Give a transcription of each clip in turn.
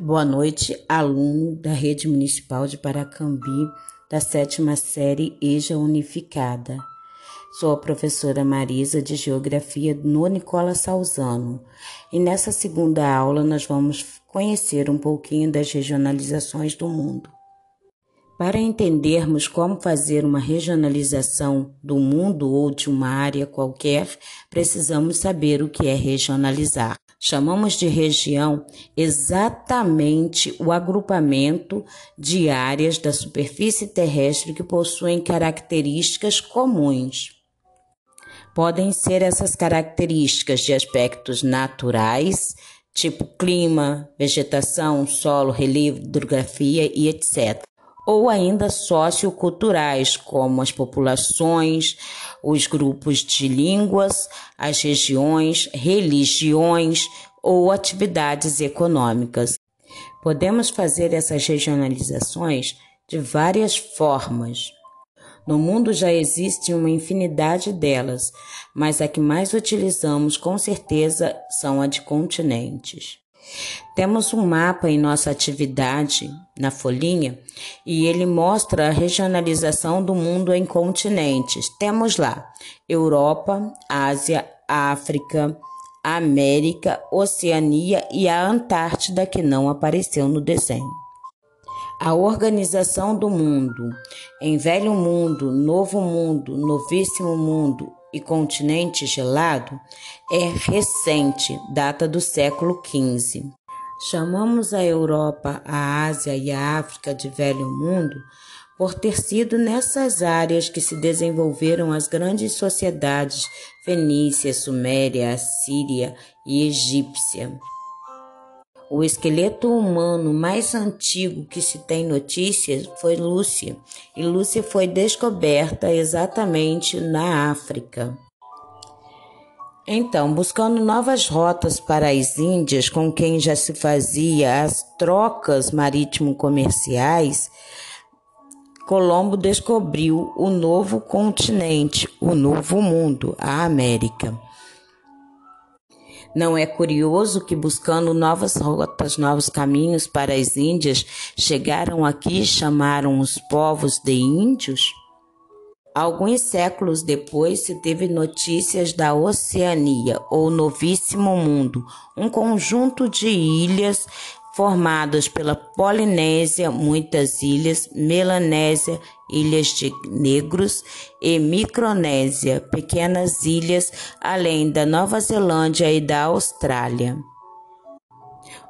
Boa noite, aluno da Rede Municipal de Paracambi, da sétima série EJA Unificada. Sou a professora Marisa de Geografia no Nicola Salzano e nessa segunda aula nós vamos conhecer um pouquinho das regionalizações do mundo. Para entendermos como fazer uma regionalização do mundo ou de uma área qualquer, precisamos saber o que é regionalizar. Chamamos de região exatamente o agrupamento de áreas da superfície terrestre que possuem características comuns. Podem ser essas características de aspectos naturais, tipo clima, vegetação, solo, relevo, hidrografia e etc ou ainda socioculturais, como as populações, os grupos de línguas, as regiões, religiões ou atividades econômicas. Podemos fazer essas regionalizações de várias formas. No mundo já existe uma infinidade delas, mas a que mais utilizamos com certeza são a de continentes. Temos um mapa em nossa atividade na folhinha e ele mostra a regionalização do mundo em continentes. Temos lá Europa, Ásia, África, América, Oceania e a Antártida que não apareceu no desenho. A organização do mundo em Velho Mundo, Novo Mundo, Novíssimo Mundo e continente gelado é recente, data do século XV. Chamamos a Europa, a Ásia e a África de Velho Mundo por ter sido nessas áreas que se desenvolveram as grandes sociedades fenícia, suméria, assíria e egípcia. O esqueleto humano mais antigo que se tem notícias foi Lúcia, e Lúcia foi descoberta exatamente na África. Então, buscando novas rotas para as Índias, com quem já se fazia as trocas marítimo-comerciais, Colombo descobriu o novo continente, o novo mundo, a América. Não é curioso que, buscando novas rotas, novos caminhos para as Índias, chegaram aqui e chamaram os povos de índios? Alguns séculos depois se teve notícias da Oceania, ou Novíssimo Mundo, um conjunto de ilhas formadas pela Polinésia, muitas ilhas, Melanésia, ilhas de negros e Micronésia, pequenas ilhas, além da Nova Zelândia e da Austrália.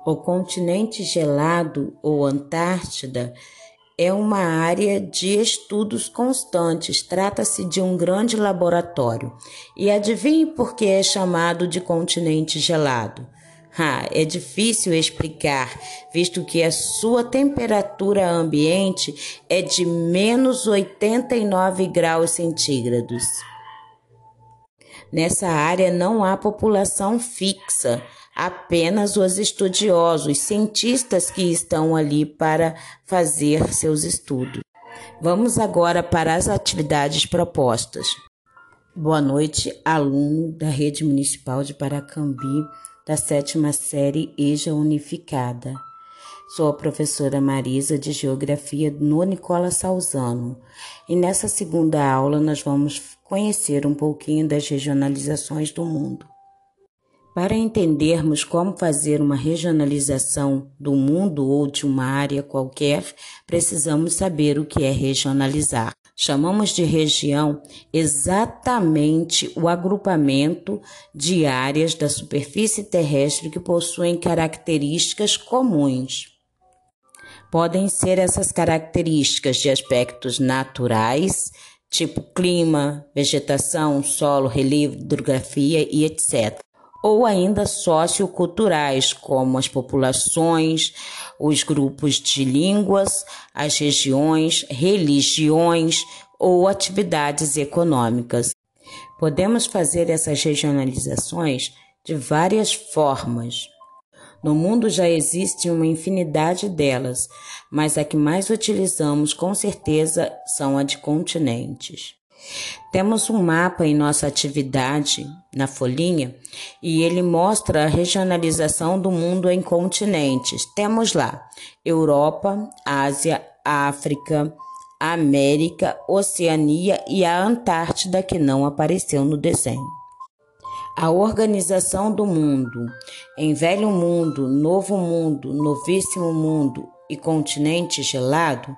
O continente gelado ou Antártida é uma área de estudos constantes, trata-se de um grande laboratório. E adivinhe por que é chamado de continente gelado? Ah, é difícil explicar, visto que a sua temperatura ambiente é de menos 89 graus centígrados. Nessa área não há população fixa, apenas os estudiosos, cientistas que estão ali para fazer seus estudos. Vamos agora para as atividades propostas. Boa noite, aluno da Rede Municipal de Paracambi da sétima série EJA Unificada. Sou a professora Marisa de Geografia no Nicola Salzano e nessa segunda aula nós vamos conhecer um pouquinho das regionalizações do mundo. Para entendermos como fazer uma regionalização do mundo ou de uma área qualquer, precisamos saber o que é regionalizar. Chamamos de região exatamente o agrupamento de áreas da superfície terrestre que possuem características comuns. Podem ser essas características de aspectos naturais, tipo clima, vegetação, solo, relevo, hidrografia e etc ou ainda socioculturais, como as populações, os grupos de línguas, as regiões, religiões ou atividades econômicas. Podemos fazer essas regionalizações de várias formas. No mundo já existe uma infinidade delas, mas a que mais utilizamos com certeza são a de continentes. Temos um mapa em nossa atividade na folhinha e ele mostra a regionalização do mundo em continentes. Temos lá Europa, Ásia, África, América, Oceania e a Antártida, que não apareceu no desenho. A organização do mundo em Velho Mundo, Novo Mundo, Novíssimo Mundo e Continente Gelado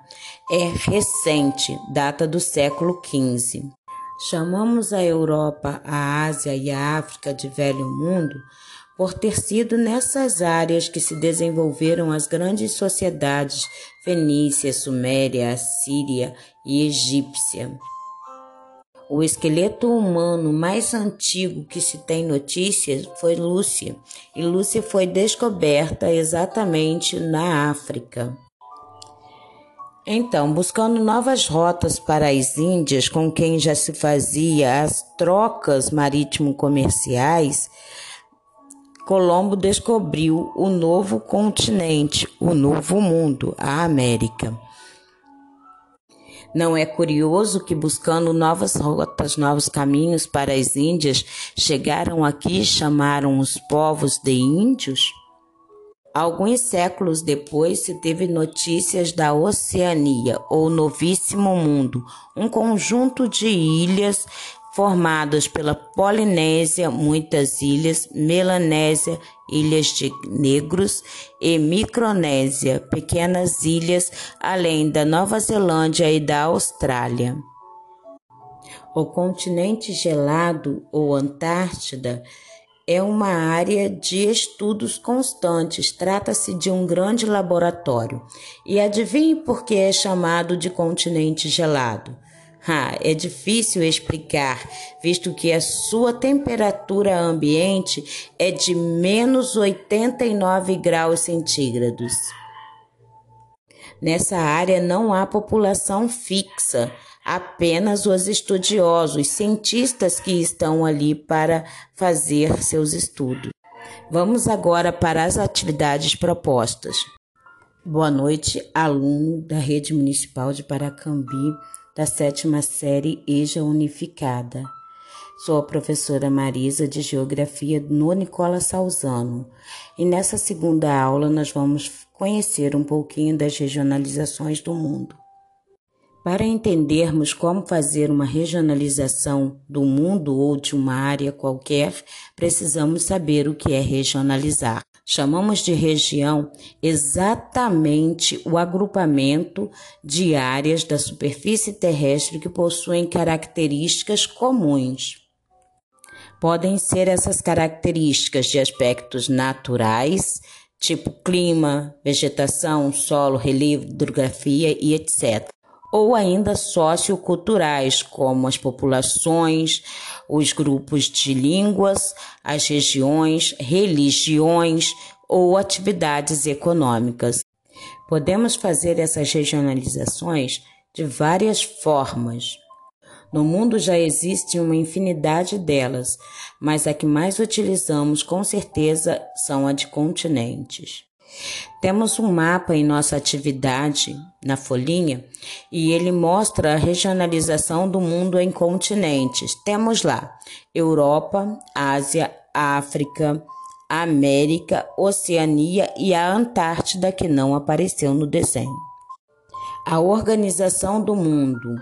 é recente, data do século XV. Chamamos a Europa, a Ásia e a África de Velho Mundo por ter sido nessas áreas que se desenvolveram as grandes sociedades fenícia, suméria, assíria e egípcia. O esqueleto humano mais antigo que se tem notícias foi Lúcia, e Lúcia foi descoberta exatamente na África. Então, buscando novas rotas para as Índias com quem já se fazia as trocas marítimo-comerciais, Colombo descobriu o novo continente, o novo mundo, a América. Não é curioso que, buscando novas rotas, novos caminhos para as Índias, chegaram aqui e chamaram os povos de índios? Alguns séculos depois se teve notícias da Oceania, ou Novíssimo Mundo, um conjunto de ilhas formadas pela Polinésia, muitas ilhas, Melanésia, ilhas de negros e Micronésia, pequenas ilhas, além da Nova Zelândia e da Austrália. O continente gelado ou Antártida é uma área de estudos constantes, trata-se de um grande laboratório. E adivinhe por que é chamado de continente gelado? Ah, é difícil explicar, visto que a sua temperatura ambiente é de menos 89 graus centígrados. Nessa área não há população fixa, apenas os estudiosos, cientistas que estão ali para fazer seus estudos. Vamos agora para as atividades propostas. Boa noite, aluno da Rede Municipal de Paracambi, da sétima série EJA Unificada. Sou a professora Marisa de Geografia no Nicola Salzano e nessa segunda aula nós vamos conhecer um pouquinho das regionalizações do mundo. Para entendermos como fazer uma regionalização do mundo ou de uma área qualquer, precisamos saber o que é regionalizar. Chamamos de região exatamente o agrupamento de áreas da superfície terrestre que possuem características comuns. Podem ser essas características de aspectos naturais, tipo clima, vegetação, solo, relevo, hidrografia e etc ou ainda socioculturais, como as populações, os grupos de línguas, as regiões, religiões ou atividades econômicas. Podemos fazer essas regionalizações de várias formas. No mundo já existe uma infinidade delas, mas a que mais utilizamos com certeza são a de continentes. Temos um mapa em nossa atividade na folhinha e ele mostra a regionalização do mundo em continentes. Temos lá Europa, Ásia, África, América, Oceania e a Antártida, que não apareceu no desenho. A organização do mundo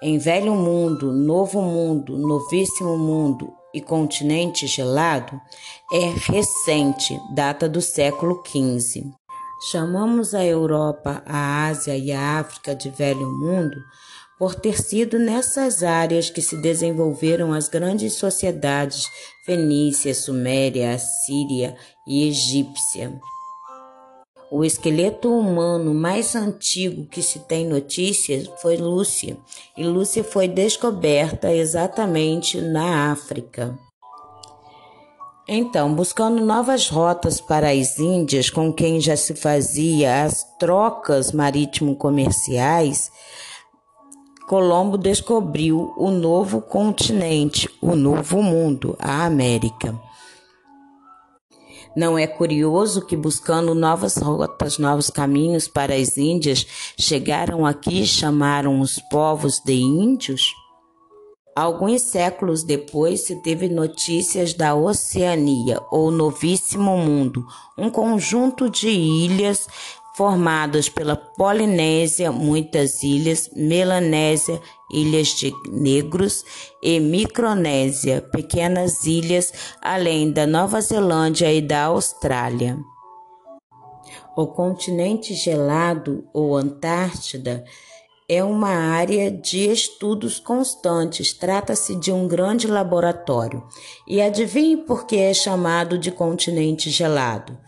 em Velho Mundo, Novo Mundo, Novíssimo Mundo e Continente Gelado é recente, data do século XV. Chamamos a Europa, a Ásia e a África de Velho Mundo por ter sido nessas áreas que se desenvolveram as grandes sociedades fenícia, suméria, assíria e egípcia. O esqueleto humano mais antigo que se tem notícias foi Lúcia, e Lúcia foi descoberta exatamente na África. Então, buscando novas rotas para as Índias com quem já se fazia as trocas marítimo-comerciais, Colombo descobriu o novo continente, o novo mundo, a América. Não é curioso que, buscando novas rotas, novos caminhos para as Índias, chegaram aqui e chamaram os povos de índios? Alguns séculos depois se teve notícias da Oceania, ou Novíssimo Mundo, um conjunto de ilhas formadas pela Polinésia, muitas ilhas, Melanésia, ilhas de negros e Micronésia, pequenas ilhas, além da Nova Zelândia e da Austrália. O continente gelado ou Antártida é uma área de estudos constantes, trata-se de um grande laboratório. E adivinhe por que é chamado de continente gelado?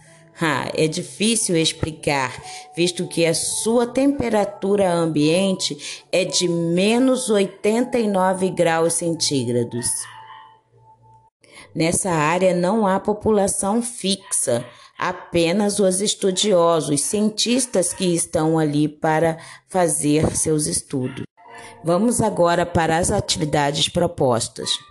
Ah, é difícil explicar, visto que a sua temperatura ambiente é de menos 89 graus centígrados. Nessa área não há população fixa, apenas os estudiosos, cientistas que estão ali para fazer seus estudos. Vamos agora para as atividades propostas.